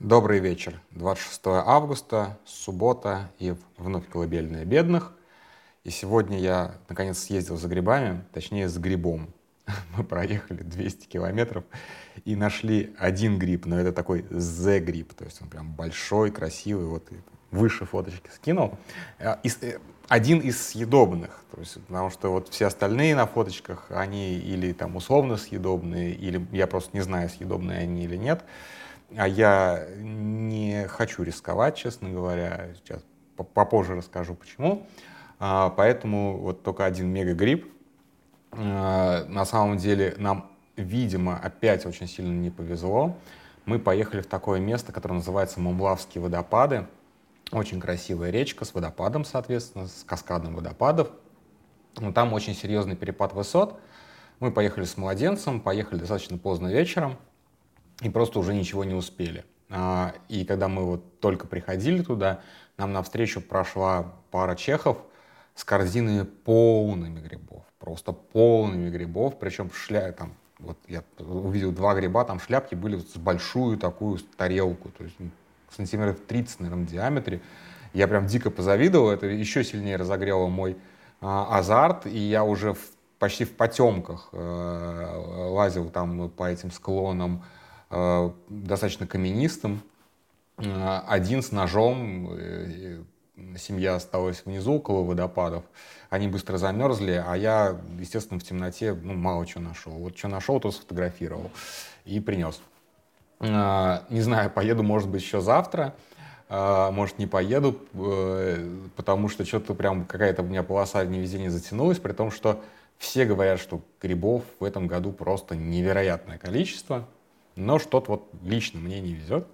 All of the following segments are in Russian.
Добрый вечер. 26 августа, суббота и вновь колыбельная бедных. И сегодня я наконец съездил за грибами, точнее с грибом. Мы проехали 200 километров и нашли один гриб, но это такой Z-гриб, то есть он прям большой, красивый, вот выше фоточки скинул. Э, э, один из съедобных, то есть, потому что вот все остальные на фоточках, они или там условно съедобные, или я просто не знаю, съедобные они или нет. А я не хочу рисковать, честно говоря. Сейчас попозже расскажу, почему. А, поэтому вот только один мегагрипп. А, на самом деле нам, видимо, опять очень сильно не повезло. Мы поехали в такое место, которое называется Мумлавские водопады. Очень красивая речка с водопадом, соответственно, с каскадом водопадов. Но там очень серьезный перепад высот. Мы поехали с младенцем, поехали достаточно поздно вечером и просто уже ничего не успели. А, и когда мы вот только приходили туда, нам навстречу прошла пара чехов с корзинами полными грибов, просто полными грибов, причем шля... там, вот я увидел два гриба, там шляпки были с большую такую тарелку, то есть сантиметров 30, наверное, в диаметре. Я прям дико позавидовал, это еще сильнее разогрело мой а, азарт, и я уже в, почти в потемках э, лазил там по этим склонам, достаточно каменистым. Э, один с ножом, э, семья осталась внизу около водопадов. Они быстро замерзли, а я, естественно, в темноте ну, мало чего нашел. Вот что нашел, то сфотографировал и принес. Не знаю, поеду, может быть, еще завтра. Может, не поеду, потому что что-то прям какая-то у меня полоса невезения затянулась, при том, что все говорят, что грибов в этом году просто невероятное количество но что-то вот лично мне не везет.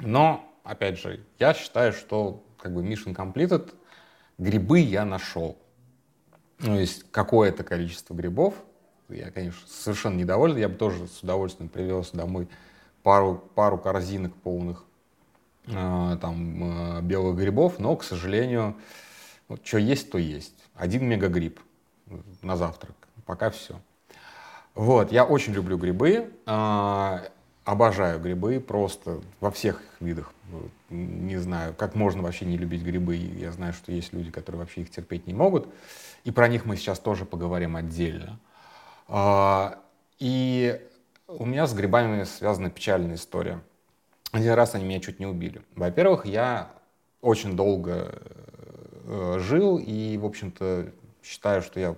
Но, опять же, я считаю, что как бы mission completed, грибы я нашел. Ну, есть какое-то количество грибов. Я, конечно, совершенно недоволен. Я бы тоже с удовольствием привез домой пару, пару корзинок полных э, там, э, белых грибов, но, к сожалению, вот, что есть, то есть. Один мегагриб на завтрак. Пока все. Вот, я очень люблю грибы, э, обожаю грибы просто во всех их видах. Не знаю, как можно вообще не любить грибы. Я знаю, что есть люди, которые вообще их терпеть не могут. И про них мы сейчас тоже поговорим отдельно. Э, и у меня с грибами связана печальная история. Один раз они меня чуть не убили. Во-первых, я очень долго э, жил и, в общем-то, считаю, что я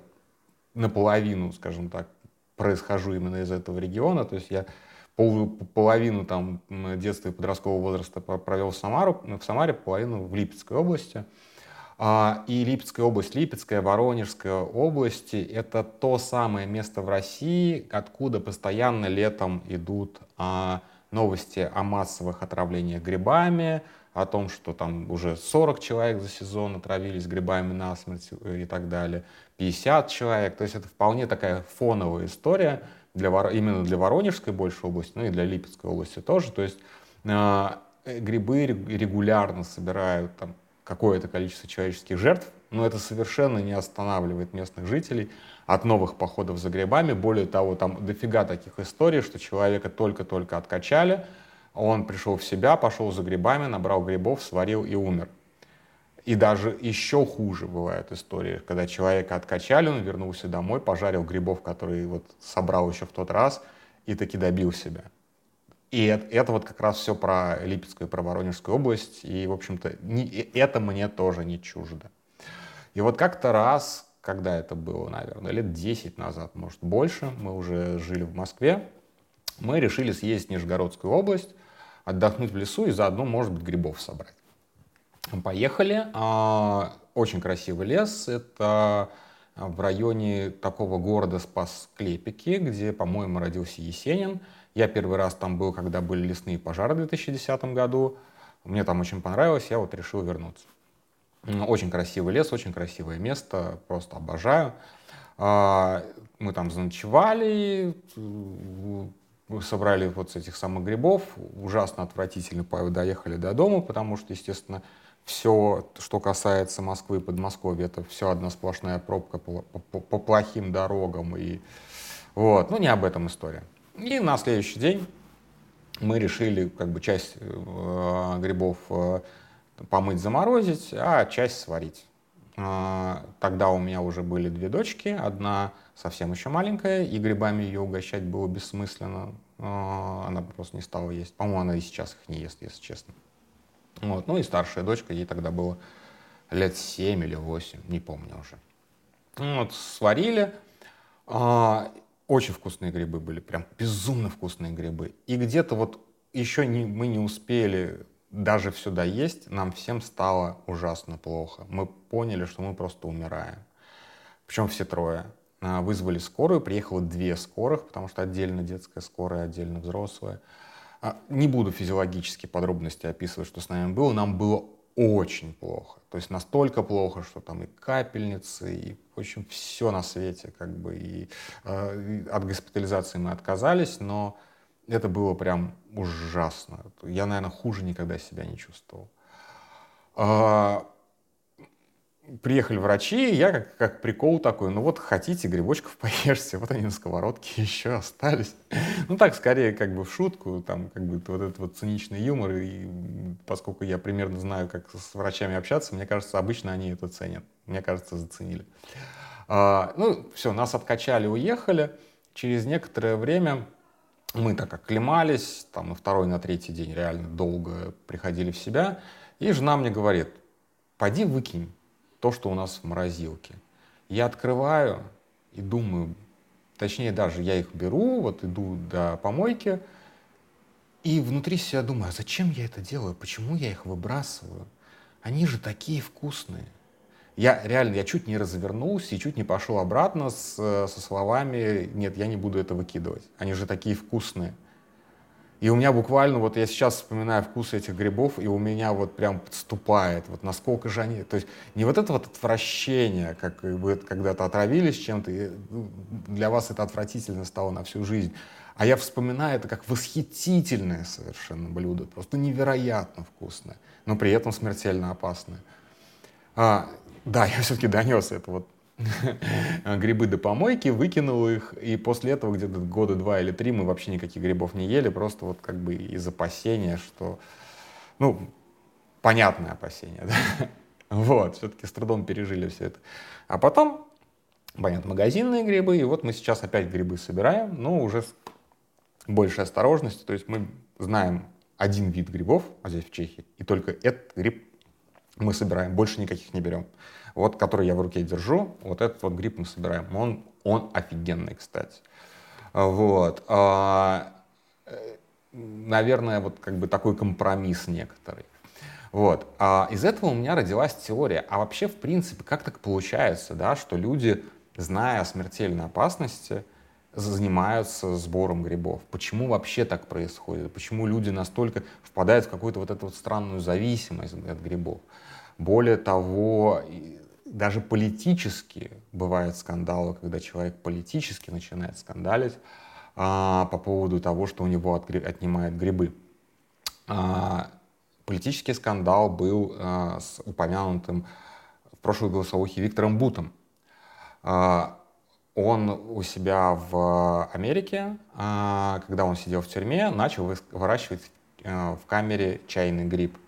наполовину, скажем так, происхожу именно из этого региона, то есть я пол, половину там детства и подросткового возраста провел в, Самару, в Самаре, половину в Липецкой области. А, и Липецкая область, Липецкая, Воронежская области — это то самое место в России, откуда постоянно летом идут а, новости о массовых отравлениях грибами, о том, что там уже 40 человек за сезон отравились грибами насмерть и так далее, 50 человек. То есть это вполне такая фоновая история для, именно для Воронежской большей области, ну и для Липецкой области тоже. То есть э, грибы регулярно собирают там какое-то количество человеческих жертв, но это совершенно не останавливает местных жителей от новых походов за грибами. Более того, там дофига таких историй, что человека только-только откачали, он пришел в себя, пошел за грибами, набрал грибов, сварил и умер. И даже еще хуже бывает история, когда человека откачали, он вернулся домой, пожарил грибов, которые вот собрал еще в тот раз, и таки добил себя. И это, это вот как раз все про Липецкую про Воронежскую область, и, в общем-то, не, это мне тоже не чуждо. И вот как-то раз, когда это было, наверное, лет 10 назад, может, больше, мы уже жили в Москве, мы решили съездить в Нижегородскую область, отдохнуть в лесу и заодно, может быть, грибов собрать. Поехали. А, очень красивый лес. Это в районе такого города Спас-Клепики, где, по-моему, родился Есенин. Я первый раз там был, когда были лесные пожары в 2010 году. Мне там очень понравилось, я вот решил вернуться. Очень красивый лес, очень красивое место, просто обожаю. А, мы там заночевали, собрали вот этих самых грибов, ужасно отвратительно доехали до дома, потому что, естественно, все, что касается Москвы и Подмосковья, это все одна сплошная пробка по плохим дорогам. И, вот. Ну, не об этом история. И на следующий день мы решили как бы часть э, грибов э, помыть, заморозить, а часть сварить. Э, тогда у меня уже были две дочки, одна совсем еще маленькая, и грибами ее угощать было бессмысленно. Э, она просто не стала есть. По-моему, она и сейчас их не ест, если честно. Вот. Ну и старшая дочка, ей тогда было лет 7 или 8, не помню уже. Вот, сварили. А, очень вкусные грибы были, прям безумно вкусные грибы. И где-то вот еще не, мы не успели даже все доесть, нам всем стало ужасно плохо. Мы поняли, что мы просто умираем. Причем все трое. А, вызвали скорую, приехало две скорых, потому что отдельно детская скорая, отдельно взрослая. А, не буду физиологические подробности описывать, что с нами было. Нам было очень плохо. То есть настолько плохо, что там и капельницы, и, в общем, все на свете, как бы, и, э, от госпитализации мы отказались, но это было прям ужасно. Я, наверное, хуже никогда себя не чувствовал. А, приехали врачи, я как, как прикол такой, ну вот хотите грибочков поешьте, вот они на сковородке еще остались. Ну так, скорее как бы в шутку, там как бы вот этот вот циничный юмор, и поскольку я примерно знаю, как с врачами общаться, мне кажется, обычно они это ценят. Мне кажется, заценили. А, ну, все, нас откачали, уехали. Через некоторое время мы так оклемались, там на второй, на третий день реально долго приходили в себя, и жена мне говорит, пойди выкинь то, что у нас в морозилке. Я открываю и думаю, точнее даже я их беру, вот иду до помойки, и внутри себя думаю, а зачем я это делаю, почему я их выбрасываю? Они же такие вкусные. Я реально, я чуть не развернулся и чуть не пошел обратно с, со словами, нет, я не буду это выкидывать. Они же такие вкусные. И у меня буквально, вот я сейчас вспоминаю вкус этих грибов, и у меня вот прям подступает, вот насколько же они, то есть не вот это вот отвращение, как вы когда-то отравились чем-то, и ну, для вас это отвратительно стало на всю жизнь, а я вспоминаю это как восхитительное совершенно блюдо, просто невероятно вкусное, но при этом смертельно опасное. А, да, я все-таки донес это вот грибы до помойки, выкинул их, и после этого где-то года два или три мы вообще никаких грибов не ели, просто вот как бы из опасения, что, ну, понятное опасение, да? Вот, все-таки с трудом пережили все это. А потом, понятно, магазинные грибы, и вот мы сейчас опять грибы собираем, но уже с большей осторожностью, то есть мы знаем один вид грибов, а здесь в Чехии, и только этот гриб мы собираем, больше никаких не берем вот который я в руке держу, вот этот вот гриб мы собираем. Он, он офигенный, кстати. Вот. А, э, наверное, вот как бы такой компромисс некоторый. Вот. А из этого у меня родилась теория. А вообще, в принципе, как так получается, да, что люди, зная о смертельной опасности, занимаются сбором грибов? Почему вообще так происходит? Почему люди настолько впадают в какую-то вот эту вот странную зависимость от грибов? Более того, даже политически бывают скандалы, когда человек политически начинает скандалить а, по поводу того, что у него отнимают грибы. А, политический скандал был а, с упомянутым в прошлой голосовухе Виктором Бутом. А, он у себя в Америке, а, когда он сидел в тюрьме, начал выращивать а, в камере чайный гриб.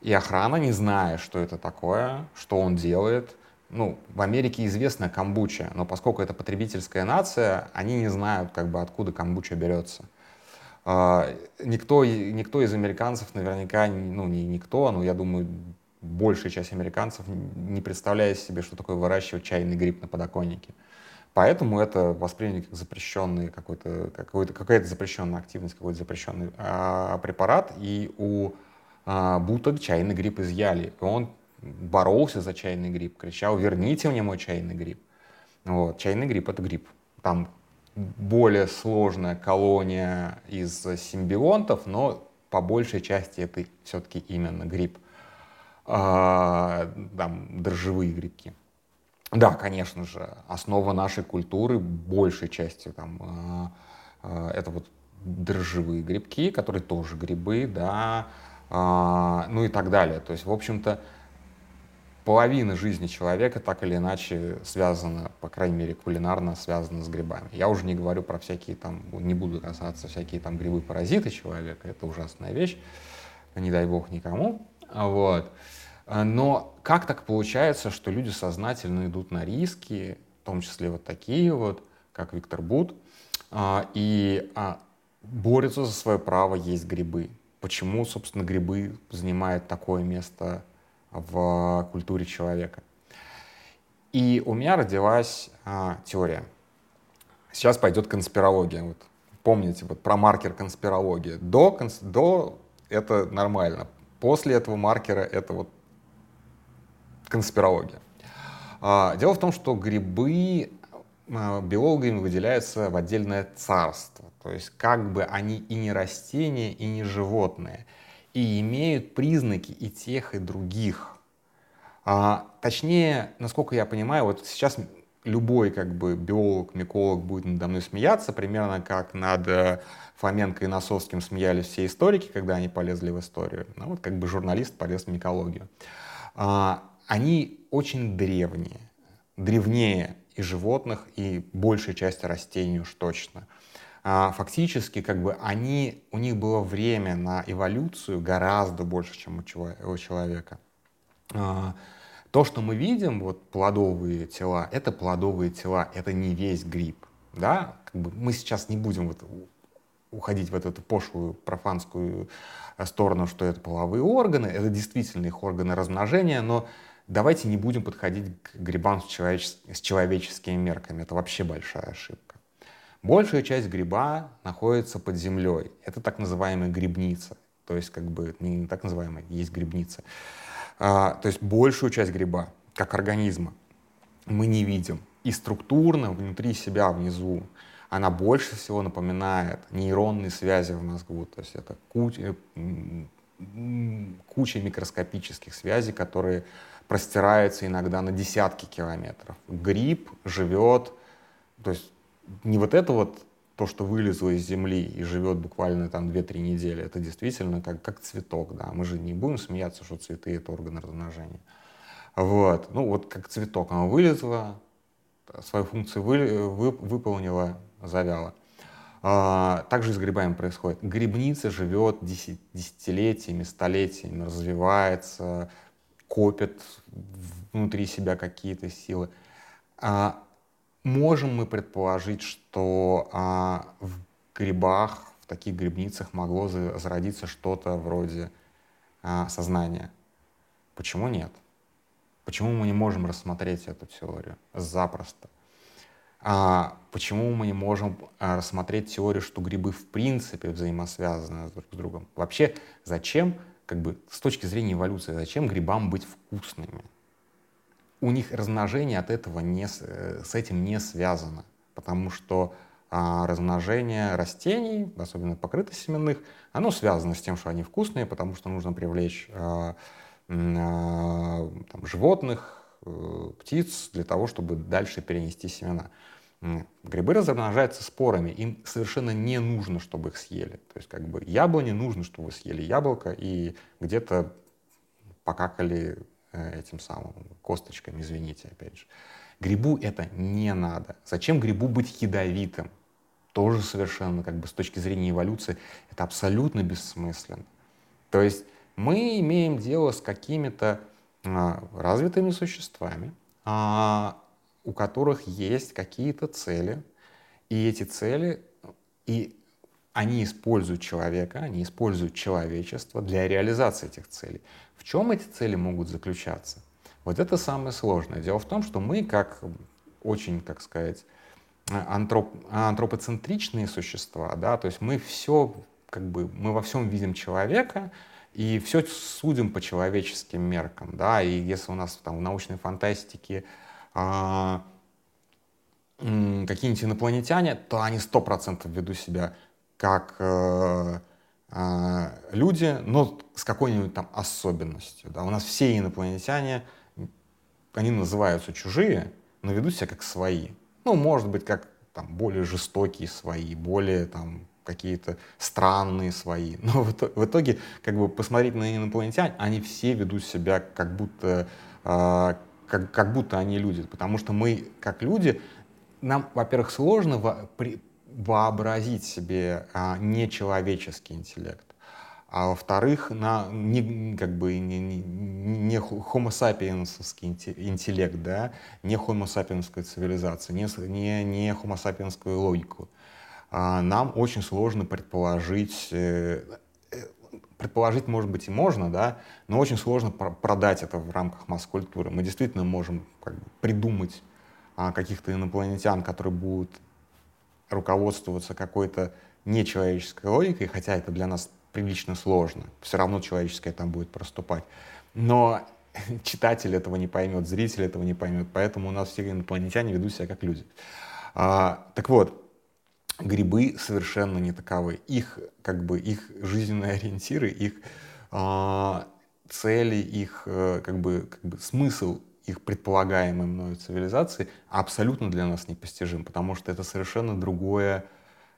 И охрана, не зная, что это такое, что он делает, ну, в Америке известна камбуча, но поскольку это потребительская нация, они не знают, как бы, откуда камбуча берется. А, никто, никто из американцев наверняка, ну, не никто, но я думаю, большая часть американцев не представляет себе, что такое выращивать чайный гриб на подоконнике. Поэтому это восприняли как запрещенный какой-то, какой-то, какая-то запрещенная активность, какой-то запрещенный а, препарат. И у а, Бута чайный гриб изъяли. Он боролся за чайный гриб, кричал, верните мне мой чайный гриб. Вот. Чайный гриб — это гриб. Там более сложная колония из симбионтов, но по большей части это все-таки именно гриб. А, там дрожжевые грибки. Да, конечно же, основа нашей культуры большей частью там, а, а, это вот дрожжевые грибки, которые тоже грибы, да, ну и так далее. То есть, в общем-то, половина жизни человека так или иначе связана, по крайней мере, кулинарно связана с грибами. Я уже не говорю про всякие там, не буду касаться всякие там грибы-паразиты человека, это ужасная вещь, не дай бог никому. Вот. Но как так получается, что люди сознательно идут на риски, в том числе вот такие вот, как Виктор Бут, а, и а, борются за свое право есть грибы? Почему, собственно, грибы занимают такое место в культуре человека. И у меня родилась а, теория. Сейчас пойдет конспирология. Вот, помните вот про маркер конспирологии. До, конс, до это нормально. После этого маркера это вот конспирология. А, дело в том, что грибы а, биологами выделяются в отдельное царство. То есть как бы они и не растения, и не животные – и имеют признаки и тех, и других. А, точнее, насколько я понимаю, вот сейчас любой как бы биолог, миколог будет надо мной смеяться, примерно как над э, Фоменко и Носовским смеялись все историки, когда они полезли в историю. Ну, вот как бы журналист полез в микологию. А, они очень древние, древнее и животных, и большей части растений уж точно. А, фактически как бы они, у них было время на эволюцию гораздо больше, чем у человека. А, то, что мы видим, вот плодовые тела, это плодовые тела, это не весь гриб. Да? Как бы мы сейчас не будем вот уходить в эту пошлую профанскую э, сторону, что это половые органы, это действительно их органы размножения, но давайте не будем подходить к грибам с, человечес с человеческими мерками. Это вообще большая ошибка. Большая часть гриба находится под землей. Это так называемая грибница. То есть, как бы, не так называемая, есть грибница. А, то есть, большую часть гриба, как организма, мы не видим. И структурно внутри себя, внизу, она больше всего напоминает нейронные связи в мозгу. То есть, это куча, куча микроскопических связей, которые простираются иногда на десятки километров. Гриб живет, то есть не вот это вот то, что вылезло из земли и живет буквально там 2-3 недели, это действительно как, как цветок, да. Мы же не будем смеяться, что цветы — это органы размножения. Вот. Ну, вот как цветок. Оно вылезло, свою функцию вы, вы, выполнила, завяло. А, также с грибами происходит. Грибница живет десят, десятилетиями, столетиями, развивается, копит внутри себя какие-то силы. А Можем мы предположить, что а, в грибах, в таких грибницах могло зародиться что-то вроде а, сознания. Почему нет? Почему мы не можем рассмотреть эту теорию запросто? А, почему мы не можем а, рассмотреть теорию, что грибы в принципе взаимосвязаны друг с другом? Вообще, зачем, как бы с точки зрения эволюции, зачем грибам быть вкусными? У них размножение от этого не, э, с этим не связано, потому что а, размножение растений, особенно покрытосеменных, оно связано с тем, что они вкусные, потому что нужно привлечь а, а, там, животных, а, птиц для того, чтобы дальше перенести семена. Грибы размножаются спорами, им совершенно не нужно, чтобы их съели. То есть как бы яблоне нужно, чтобы вы съели яблоко и где-то покакали этим самым косточками, извините, опять же. Грибу это не надо. Зачем грибу быть ядовитым? Тоже совершенно, как бы с точки зрения эволюции, это абсолютно бессмысленно. То есть мы имеем дело с какими-то а, развитыми существами, а, у которых есть какие-то цели, и эти цели, и они используют человека, они используют человечество для реализации этих целей. В чем эти цели могут заключаться? Вот это самое сложное. Дело в том, что мы, как очень, как сказать, антроп, антропоцентричные существа, да, то есть мы все, как бы, мы во всем видим человека, и все судим по человеческим меркам, да, и если у нас там в научной фантастике а, какие-нибудь инопланетяне, то они сто процентов ведут себя как э, а, люди, но с какой-нибудь там особенностью. Да? У нас все инопланетяне, они называются чужие, но ведут себя как свои. Ну, может быть, как там, более жестокие свои, более там, какие-то странные свои. Но в итоге, как бы посмотреть на инопланетян, они все ведут себя как будто, э, как, как будто они люди. Потому что мы, как люди, нам, во-первых, сложно вообразить себе а, нечеловеческий интеллект. А во-вторых, на, не, как бы не, не, не homo sapiensовский интеллект, да, не homo sapiensская цивилизация, не, не, не homo sapiensскую логику. А нам очень сложно предположить, э, э, предположить, может быть, и можно, да, но очень сложно продать это в рамках масс-культуры. Мы действительно можем как бы, придумать а, каких-то инопланетян, которые будут руководствоваться какой-то нечеловеческой логикой, хотя это для нас прилично сложно. Все равно человеческое там будет проступать. Но читатель этого не поймет, зритель этого не поймет, поэтому у нас все инопланетяне ведут себя как люди. А, так вот, грибы совершенно не таковы. Их, как бы, их жизненные ориентиры, их а, цели, их э, как бы, как бы смысл их предполагаемой мною цивилизации абсолютно для нас непостижим, потому что это совершенно другое,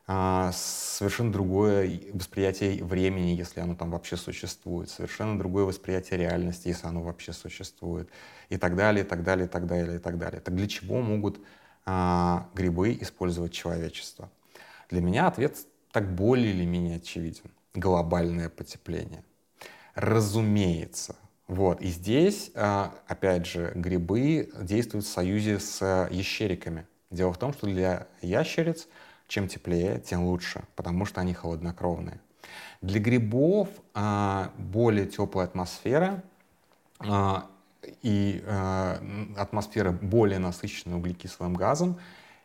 а, совершенно другое восприятие времени, если оно там вообще существует, совершенно другое восприятие реальности, если оно вообще существует, и так далее, и так далее, и так далее, и так далее. Так для чего могут а, грибы использовать человечество? Для меня ответ так более или менее очевиден. Глобальное потепление. Разумеется, вот. И здесь, а, опять же, грибы действуют в союзе с ящериками. Дело в том, что для ящериц чем теплее, тем лучше, потому что они холоднокровные. Для грибов а, более теплая атмосфера а, и атмосфера более насыщенная углекислым газом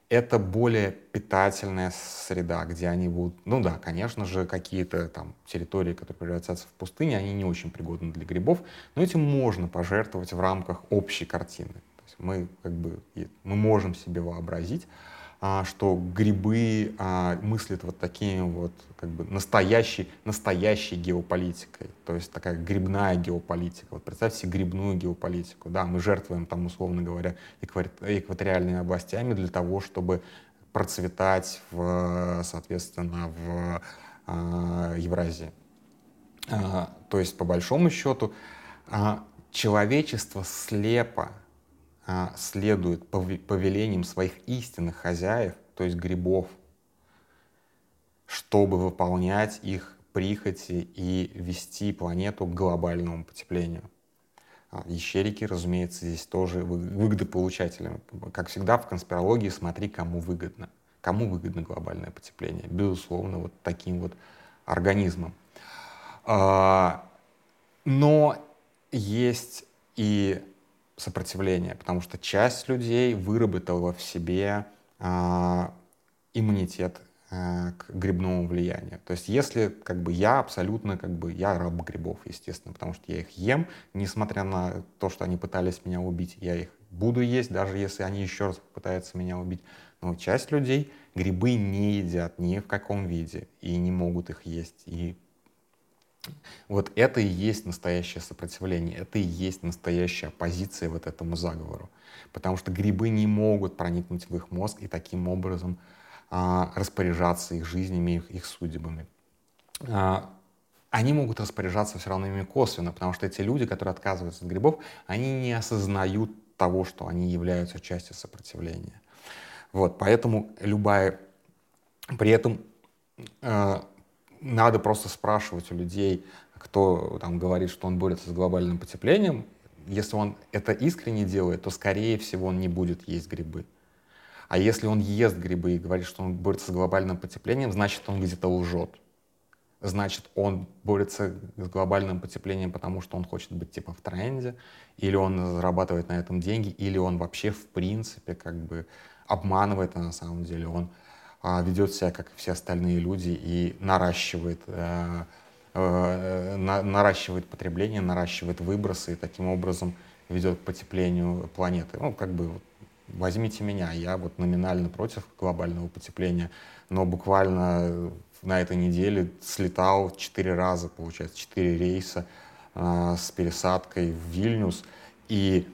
это более питательная среда, где они будут, ну да, конечно же, какие-то там территории, которые превратятся в пустыни, они не очень пригодны для грибов, но этим можно пожертвовать в рамках общей картины. То есть мы как бы мы можем себе вообразить, что грибы а, мыслят вот такими вот как бы настоящей, настоящей геополитикой, то есть такая грибная геополитика. Вот представьте грибную геополитику, да, мы жертвуем там, условно говоря, экваториальными областями для того, чтобы процветать, в, соответственно, в а, Евразии. А, то есть, по большому счету, а, человечество слепо а, следует повелениям своих истинных хозяев, то есть грибов, чтобы выполнять их прихоти и вести планету к глобальному потеплению. А, ящерики, разумеется, здесь тоже выгодополучателями. Как всегда в конспирологии смотри, кому выгодно. Кому выгодно глобальное потепление? Безусловно, вот таким вот организмом. А, но есть и сопротивление, потому что часть людей выработала в себе э, иммунитет э, к грибному влиянию. То есть если как бы я абсолютно как бы я раб грибов, естественно, потому что я их ем, несмотря на то, что они пытались меня убить, я их буду есть, даже если они еще раз попытаются меня убить. Но часть людей грибы не едят ни в каком виде и не могут их есть. И вот это и есть настоящее сопротивление, это и есть настоящая оппозиция вот этому заговору. Потому что грибы не могут проникнуть в их мозг и таким образом а, распоряжаться их жизнями, их, их судьбами. А, они могут распоряжаться все равно ими косвенно, потому что эти люди, которые отказываются от грибов, они не осознают того, что они являются частью сопротивления. Вот, поэтому любая... При этом э, надо просто спрашивать у людей, кто там говорит, что он борется с глобальным потеплением. Если он это искренне делает, то, скорее всего, он не будет есть грибы. А если он ест грибы и говорит, что он борется с глобальным потеплением, значит, он где-то лжет. Значит, он борется с глобальным потеплением, потому что он хочет быть типа в тренде, или он зарабатывает на этом деньги, или он вообще в принципе как бы обманывает, а на самом деле он ведет себя, как все остальные люди, и наращивает, э, э, наращивает потребление, наращивает выбросы, и таким образом ведет к потеплению планеты. Ну, как бы, возьмите меня, я вот номинально против глобального потепления, но буквально на этой неделе слетал четыре раза, получается, четыре рейса э, с пересадкой в Вильнюс, и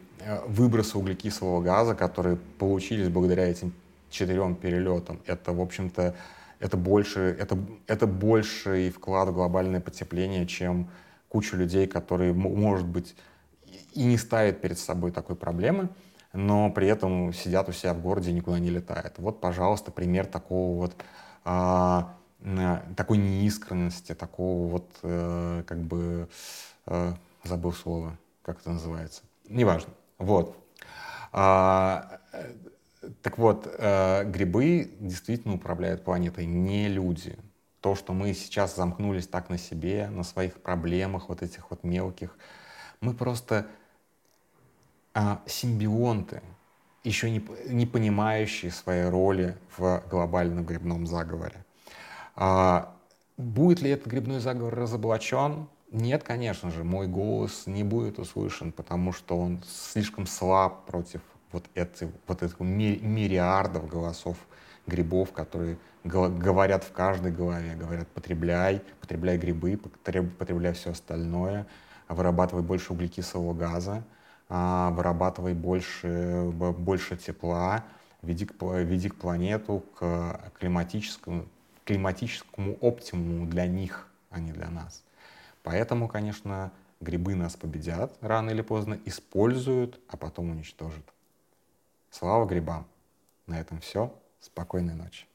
выбросы углекислого газа, которые получились благодаря этим четырем перелетам. Это, в общем-то, это больше, это, это больше и вклад в глобальное потепление, чем куча людей, которые, может быть, и не ставят перед собой такой проблемы, но при этом сидят у себя в городе и никуда не летают. Вот, пожалуйста, пример такого вот а, такой неискренности, такого вот э, как бы э, забыл слово, как это называется, неважно. Вот. А, так вот, э, грибы действительно управляют планетой, не люди. То, что мы сейчас замкнулись так на себе, на своих проблемах, вот этих вот мелких, мы просто а, симбионты, еще не, не понимающие своей роли в глобальном грибном заговоре. А, будет ли этот грибной заговор разоблачен? Нет, конечно же, мой голос не будет услышан, потому что он слишком слаб против вот, эти, вот этих мириардов голосов грибов, которые говорят в каждой голове, говорят, потребляй, потребляй грибы, потребляй все остальное, вырабатывай больше углекислого газа, а, вырабатывай больше, больше тепла, веди, веди к планету к климатическому, климатическому оптимуму для них, а не для нас. Поэтому, конечно, грибы нас победят рано или поздно, используют, а потом уничтожат. Слава грибам! На этом все. Спокойной ночи.